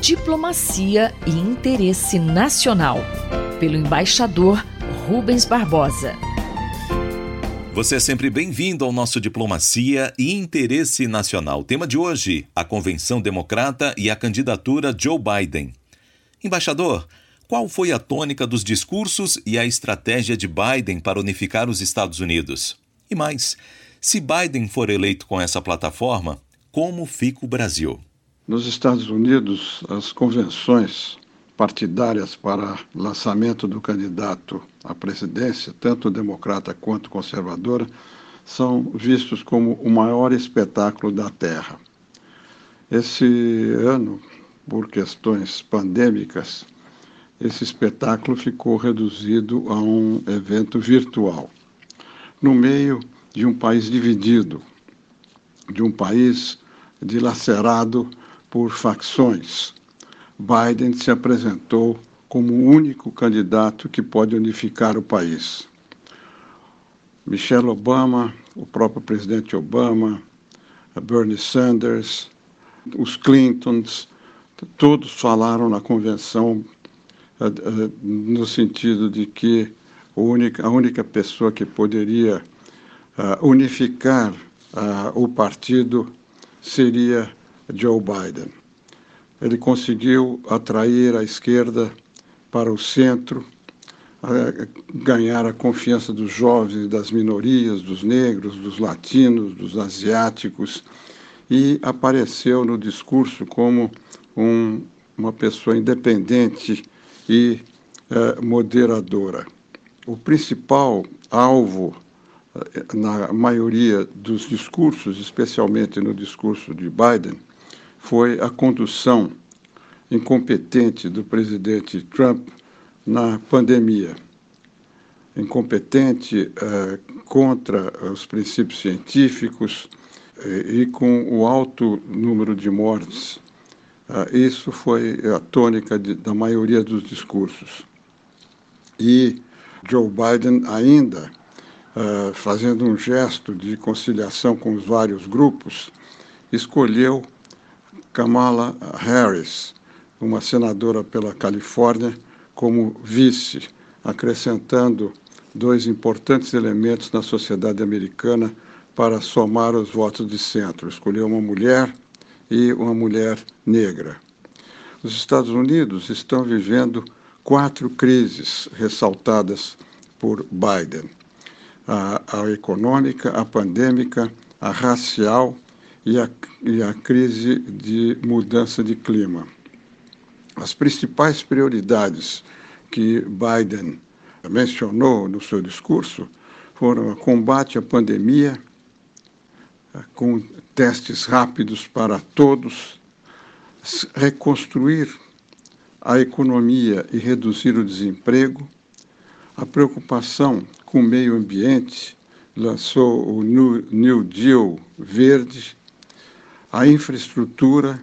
Diplomacia e Interesse Nacional, pelo embaixador Rubens Barbosa. Você é sempre bem-vindo ao nosso Diplomacia e Interesse Nacional. tema de hoje: a Convenção Democrata e a candidatura Joe Biden. Embaixador, qual foi a tônica dos discursos e a estratégia de Biden para unificar os Estados Unidos? E mais, se Biden for eleito com essa plataforma, como fica o Brasil? Nos Estados Unidos, as convenções partidárias para lançamento do candidato à presidência, tanto democrata quanto conservadora, são vistos como o maior espetáculo da Terra. Esse ano, por questões pandêmicas, esse espetáculo ficou reduzido a um evento virtual. No meio de um país dividido, de um país dilacerado por facções, Biden se apresentou como o único candidato que pode unificar o país. Michelle Obama, o próprio presidente Obama, Bernie Sanders, os Clintons, todos falaram na convenção uh, uh, no sentido de que a única, a única pessoa que poderia uh, unificar o partido seria Joe Biden. Ele conseguiu atrair a esquerda para o centro, ganhar a confiança dos jovens, das minorias, dos negros, dos latinos, dos asiáticos, e apareceu no discurso como um, uma pessoa independente e eh, moderadora. O principal alvo eh, na maioria dos discursos, especialmente no discurso de Biden, foi a condução incompetente do presidente Trump na pandemia. Incompetente eh, contra os princípios científicos, e com o alto número de mortes. Ah, isso foi a tônica de, da maioria dos discursos. E Joe Biden ainda fazendo um gesto de conciliação com os vários grupos, escolheu Kamala Harris, uma senadora pela Califórnia, como vice, acrescentando dois importantes elementos na sociedade americana para somar os votos de centro. Escolheu uma mulher e uma mulher negra. Os Estados Unidos estão vivendo quatro crises ressaltadas por Biden: a, a econômica, a pandêmica, a racial e a, e a crise de mudança de clima. As principais prioridades que Biden mencionou no seu discurso foram o combate à pandemia, com testes rápidos para todos, reconstruir a economia e reduzir o desemprego, a preocupação com o meio ambiente, lançou o New Deal verde, a infraestrutura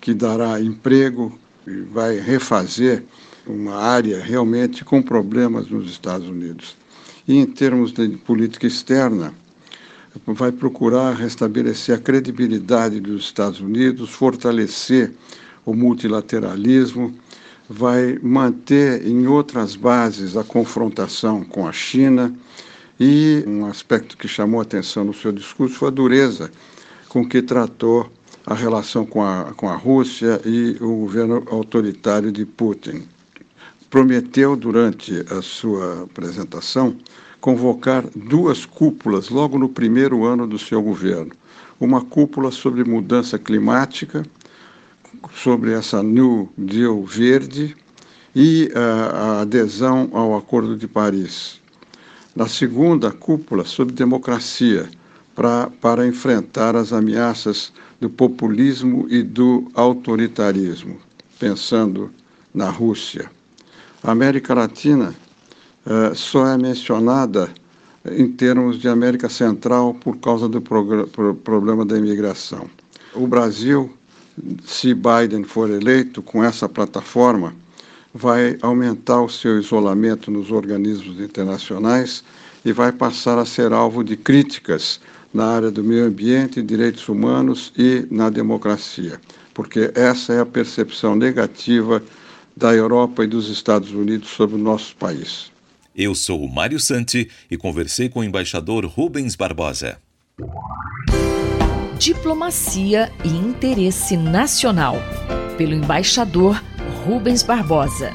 que dará emprego e vai refazer uma área realmente com problemas nos Estados Unidos. E em termos de política externa, vai procurar restabelecer a credibilidade dos Estados Unidos, fortalecer o multilateralismo, vai manter em outras bases a confrontação com a China e um aspecto que chamou a atenção no seu discurso foi a dureza com que tratou a relação com a, com a Rússia e o governo autoritário de Putin. Prometeu, durante a sua apresentação, convocar duas cúpulas logo no primeiro ano do seu governo. Uma cúpula sobre mudança climática, sobre essa New Deal verde e a, a adesão ao Acordo de Paris. Na segunda cúpula, sobre democracia, pra, para enfrentar as ameaças do populismo e do autoritarismo, pensando na Rússia. A América Latina eh, só é mencionada em termos de América Central por causa do problema da imigração. O Brasil, se Biden for eleito com essa plataforma, vai aumentar o seu isolamento nos organismos internacionais e vai passar a ser alvo de críticas na área do meio ambiente, direitos humanos e na democracia, porque essa é a percepção negativa da Europa e dos Estados Unidos sobre o nosso país. Eu sou o Mário Santi e conversei com o embaixador Rubens Barbosa. Diplomacia e interesse nacional, pelo embaixador Rubens Barbosa.